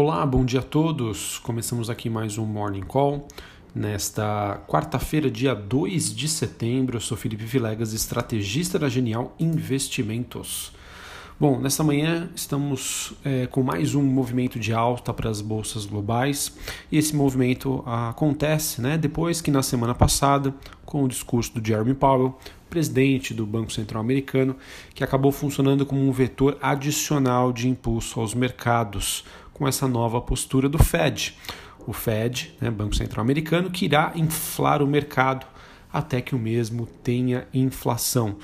Olá, bom dia a todos. Começamos aqui mais um Morning Call. Nesta quarta-feira, dia 2 de setembro, eu sou Felipe Vilegas, estrategista da Genial Investimentos. Bom, nesta manhã estamos é, com mais um movimento de alta para as bolsas globais e esse movimento acontece né, depois que na semana passada, com o discurso do Jeremy Powell, presidente do Banco Central Americano, que acabou funcionando como um vetor adicional de impulso aos mercados com essa nova postura do Fed. O Fed, né, Banco Central Americano, que irá inflar o mercado até que o mesmo tenha inflação.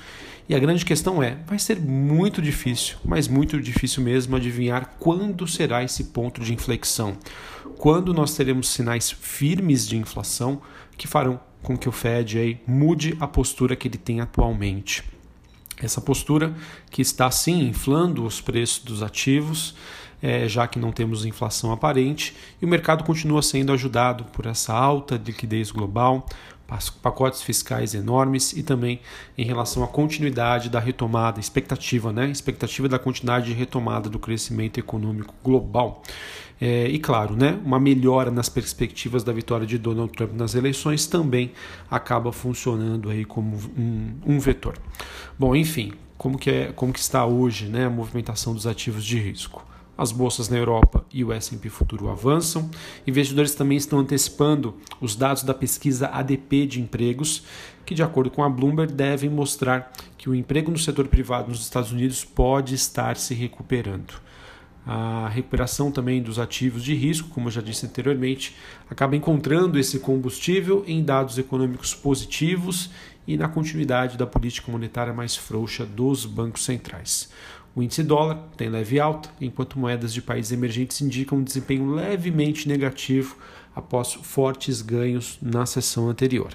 E a grande questão é: vai ser muito difícil, mas muito difícil mesmo, adivinhar quando será esse ponto de inflexão. Quando nós teremos sinais firmes de inflação que farão com que o Fed aí mude a postura que ele tem atualmente. Essa postura que está sim inflando os preços dos ativos, é, já que não temos inflação aparente, e o mercado continua sendo ajudado por essa alta liquidez global, pacotes fiscais enormes e também em relação à continuidade da retomada, expectativa, né? Expectativa da continuidade de retomada do crescimento econômico global. É, e claro, né, uma melhora nas perspectivas da vitória de Donald Trump nas eleições também acaba funcionando aí como um, um vetor. Bom, enfim, como que, é, como que está hoje né, a movimentação dos ativos de risco? As bolsas na Europa e o S&P futuro avançam. Investidores também estão antecipando os dados da pesquisa ADP de empregos, que de acordo com a Bloomberg devem mostrar que o emprego no setor privado nos Estados Unidos pode estar se recuperando. A recuperação também dos ativos de risco, como eu já disse anteriormente, acaba encontrando esse combustível em dados econômicos positivos e na continuidade da política monetária mais frouxa dos bancos centrais. O índice dólar tem leve alta, enquanto moedas de países emergentes indicam um desempenho levemente negativo após fortes ganhos na sessão anterior.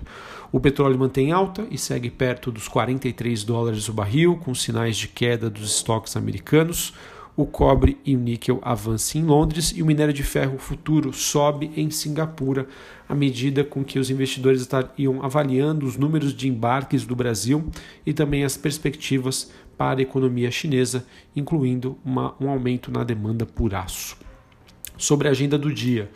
O petróleo mantém alta e segue perto dos 43 dólares o barril, com sinais de queda dos estoques americanos. O cobre e o níquel avançam em Londres e o minério de ferro futuro sobe em Singapura, à medida com que os investidores estariam avaliando os números de embarques do Brasil e também as perspectivas para a economia chinesa, incluindo uma, um aumento na demanda por aço. Sobre a agenda do dia,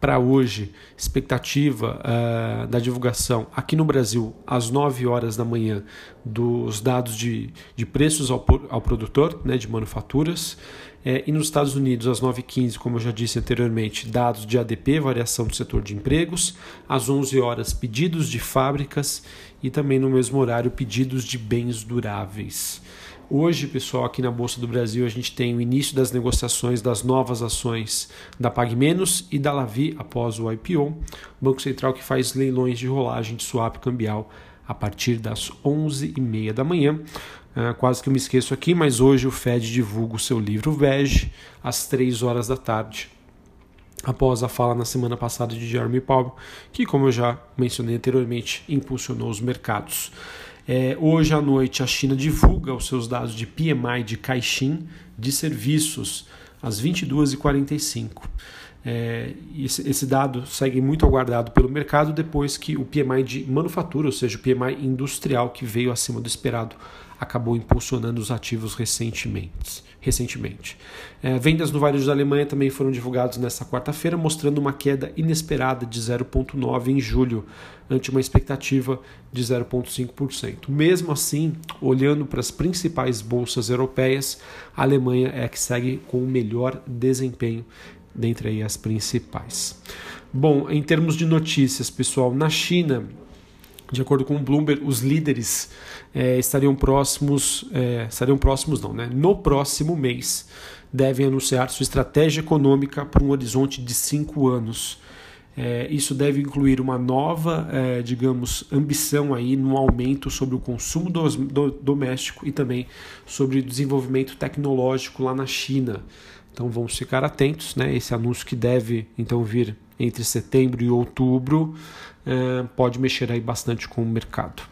para hoje, expectativa uh, da divulgação aqui no Brasil, às 9 horas da manhã, dos dados de, de preços ao, ao produtor, né, de manufaturas. É, e nos Estados Unidos, às 9h15, como eu já disse anteriormente, dados de ADP, variação do setor de empregos. Às 11 horas, pedidos de fábricas. E também no mesmo horário, pedidos de bens duráveis. Hoje, pessoal, aqui na Bolsa do Brasil, a gente tem o início das negociações das novas ações da PagMenos e da Lavi após o IPO. Banco Central que faz leilões de rolagem de swap cambial a partir das 11h30 da manhã. Uh, quase que eu me esqueço aqui, mas hoje o Fed divulga o seu livro VEG às 3 horas da tarde após a fala na semana passada de Jeremy Powell, que, como eu já mencionei anteriormente, impulsionou os mercados. É, hoje à noite, a China divulga os seus dados de PMI de Caixin de serviços às 22h45. É, esse, esse, dado segue muito aguardado pelo mercado depois que o PMI de manufatura, ou seja, o PMI industrial que veio acima do esperado, acabou impulsionando os ativos recentemente. recentemente. É, vendas no varejo da Alemanha também foram divulgadas nesta quarta-feira, mostrando uma queda inesperada de 0,9% em julho, ante uma expectativa de 0,5%. Mesmo assim, olhando para as principais bolsas europeias, a Alemanha é a que segue com o melhor desempenho dentre as principais. Bom, em termos de notícias, pessoal, na China, de acordo com o Bloomberg, os líderes é, estariam próximos, é, estariam próximos não, né? No próximo mês devem anunciar sua estratégia econômica para um horizonte de cinco anos. É, isso deve incluir uma nova, é, digamos, ambição aí no aumento sobre o consumo do, do, doméstico e também sobre o desenvolvimento tecnológico lá na China. Então vamos ficar atentos, né? Esse anúncio que deve então vir entre setembro e outubro é, pode mexer aí bastante com o mercado.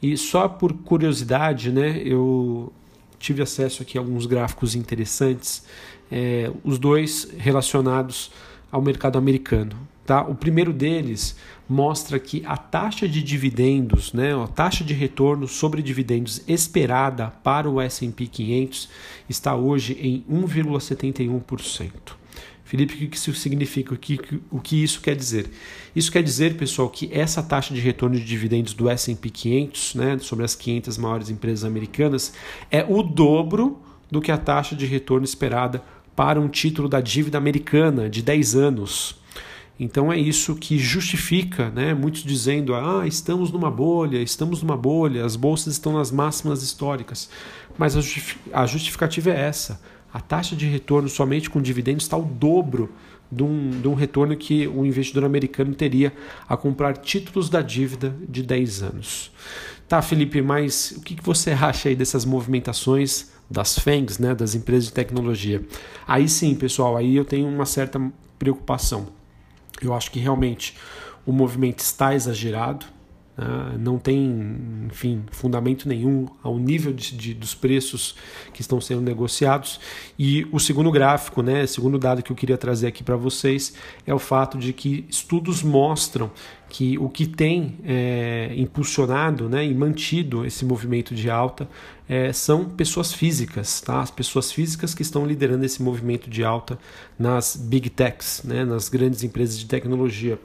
E só por curiosidade, né? Eu tive acesso aqui a alguns gráficos interessantes, é, os dois relacionados ao mercado americano. Tá? O primeiro deles mostra que a taxa de dividendos, né, a taxa de retorno sobre dividendos esperada para o S&P 500 está hoje em 1,71%. Felipe, o que isso significa? O que, o que isso quer dizer? Isso quer dizer, pessoal, que essa taxa de retorno de dividendos do S&P 500, né, sobre as 500 maiores empresas americanas, é o dobro do que a taxa de retorno esperada para um título da dívida americana de 10 anos. Então é isso que justifica, né? muitos dizendo, ah, estamos numa bolha, estamos numa bolha, as bolsas estão nas máximas históricas. Mas a justificativa é essa. A taxa de retorno somente com dividendos está o dobro de um, de um retorno que o investidor americano teria a comprar títulos da dívida de 10 anos. Tá, Felipe, mas o que você acha aí dessas movimentações das FANGs, né, das empresas de tecnologia? Aí sim, pessoal, aí eu tenho uma certa preocupação. Eu acho que realmente o movimento está exagerado, né? não tem, enfim, fundamento nenhum ao nível de, de, dos preços que estão sendo negociados. E o segundo gráfico, né, segundo dado que eu queria trazer aqui para vocês, é o fato de que estudos mostram que o que tem é, impulsionado né, e mantido esse movimento de alta é, são pessoas físicas, tá? as pessoas físicas que estão liderando esse movimento de alta nas big techs, né, nas grandes empresas de tecnologia.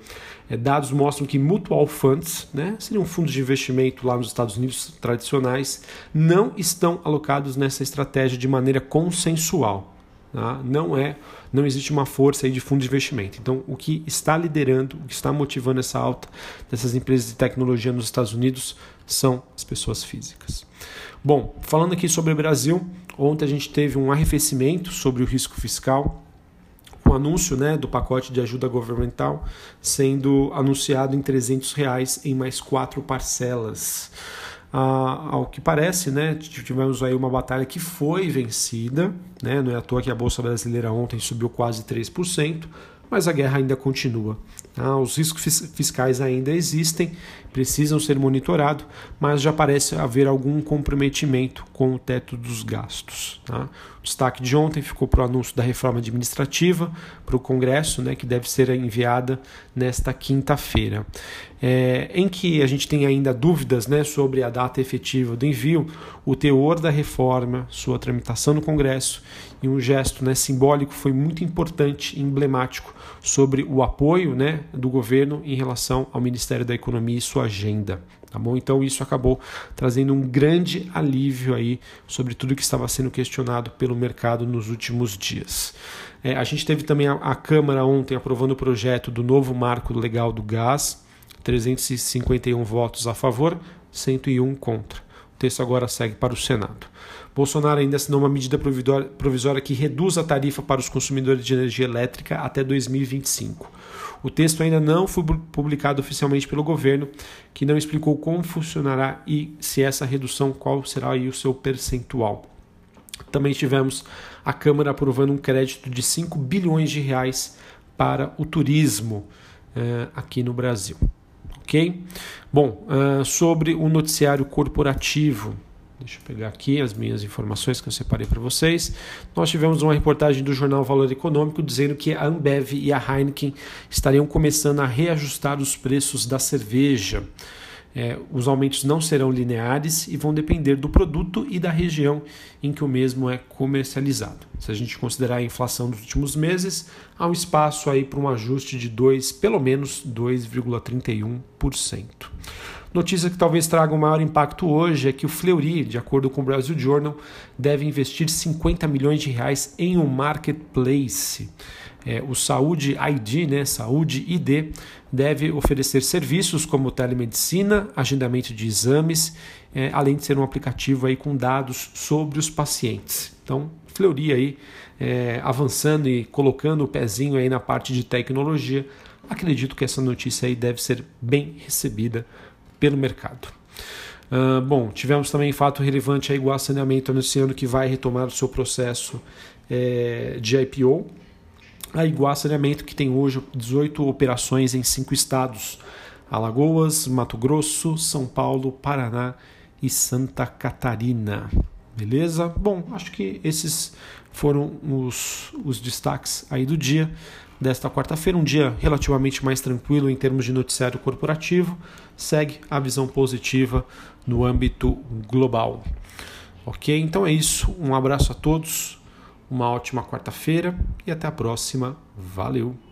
É, dados mostram que mutual funds, né, seriam fundos de investimento lá nos Estados Unidos tradicionais, não estão alocados nessa estratégia de maneira consensual. Tá? Não é, não existe uma força aí de fundo de investimento. Então, o que está liderando, o que está motivando essa alta dessas empresas de tecnologia nos Estados Unidos são as pessoas físicas. Bom, falando aqui sobre o Brasil, ontem a gente teve um arrefecimento sobre o risco fiscal, com o anúncio né, do pacote de ajuda governamental sendo anunciado em 300 reais em mais quatro parcelas. Ah, ao que parece, né, tivemos aí uma batalha que foi vencida, né, não é à toa que a Bolsa Brasileira ontem subiu quase 3%, mas a guerra ainda continua. Tá? Os riscos fiscais ainda existem, precisam ser monitorados, mas já parece haver algum comprometimento com o teto dos gastos. Tá? O destaque de ontem ficou para o anúncio da reforma administrativa para o Congresso, né, que deve ser enviada nesta quinta-feira. É, em que a gente tem ainda dúvidas né, sobre a data efetiva do envio, o teor da reforma, sua tramitação no Congresso e um gesto né, simbólico foi muito importante e emblemático sobre o apoio né, do governo em relação ao Ministério da Economia e sua agenda. Tá bom? Então isso acabou trazendo um grande alívio aí sobre tudo que estava sendo questionado pelo mercado nos últimos dias. É, a gente teve também a, a Câmara ontem aprovando o projeto do novo marco legal do gás, 351 votos a favor, 101 contra. Texto agora segue para o Senado. Bolsonaro ainda assinou uma medida provisória que reduz a tarifa para os consumidores de energia elétrica até 2025. O texto ainda não foi publicado oficialmente pelo governo, que não explicou como funcionará e se essa redução, qual será aí o seu percentual. Também tivemos a Câmara aprovando um crédito de 5 bilhões de reais para o turismo eh, aqui no Brasil. Ok? Bom, uh, sobre o noticiário corporativo, Deixa eu pegar aqui as minhas informações que eu separei para vocês. Nós tivemos uma reportagem do jornal Valor Econômico dizendo que a Ambev e a Heineken estariam começando a reajustar os preços da cerveja. É, os aumentos não serão lineares e vão depender do produto e da região em que o mesmo é comercializado. Se a gente considerar a inflação dos últimos meses, há um espaço aí para um ajuste de 2, pelo menos 2,31%. Notícia que talvez traga um maior impacto hoje é que o Fleury, de acordo com o Brasil Journal, deve investir 50 milhões de reais em um marketplace. É, o Saúde ID, né, Saúde ID, deve oferecer serviços como telemedicina, agendamento de exames, é, além de ser um aplicativo aí com dados sobre os pacientes. Então, Fleury aí é, avançando e colocando o pezinho aí na parte de tecnologia. Acredito que essa notícia aí deve ser bem recebida pelo mercado. Uh, bom, tivemos também fato relevante a Iguá Saneamento anunciando que vai retomar o seu processo é, de IPO. A Iguá Saneamento, que tem hoje 18 operações em cinco estados: Alagoas, Mato Grosso, São Paulo, Paraná e Santa Catarina. Beleza? Bom, acho que esses foram os, os destaques aí do dia desta quarta-feira, um dia relativamente mais tranquilo em termos de noticiário corporativo. Segue a visão positiva no âmbito global. Ok? Então é isso. Um abraço a todos, uma ótima quarta-feira e até a próxima. Valeu!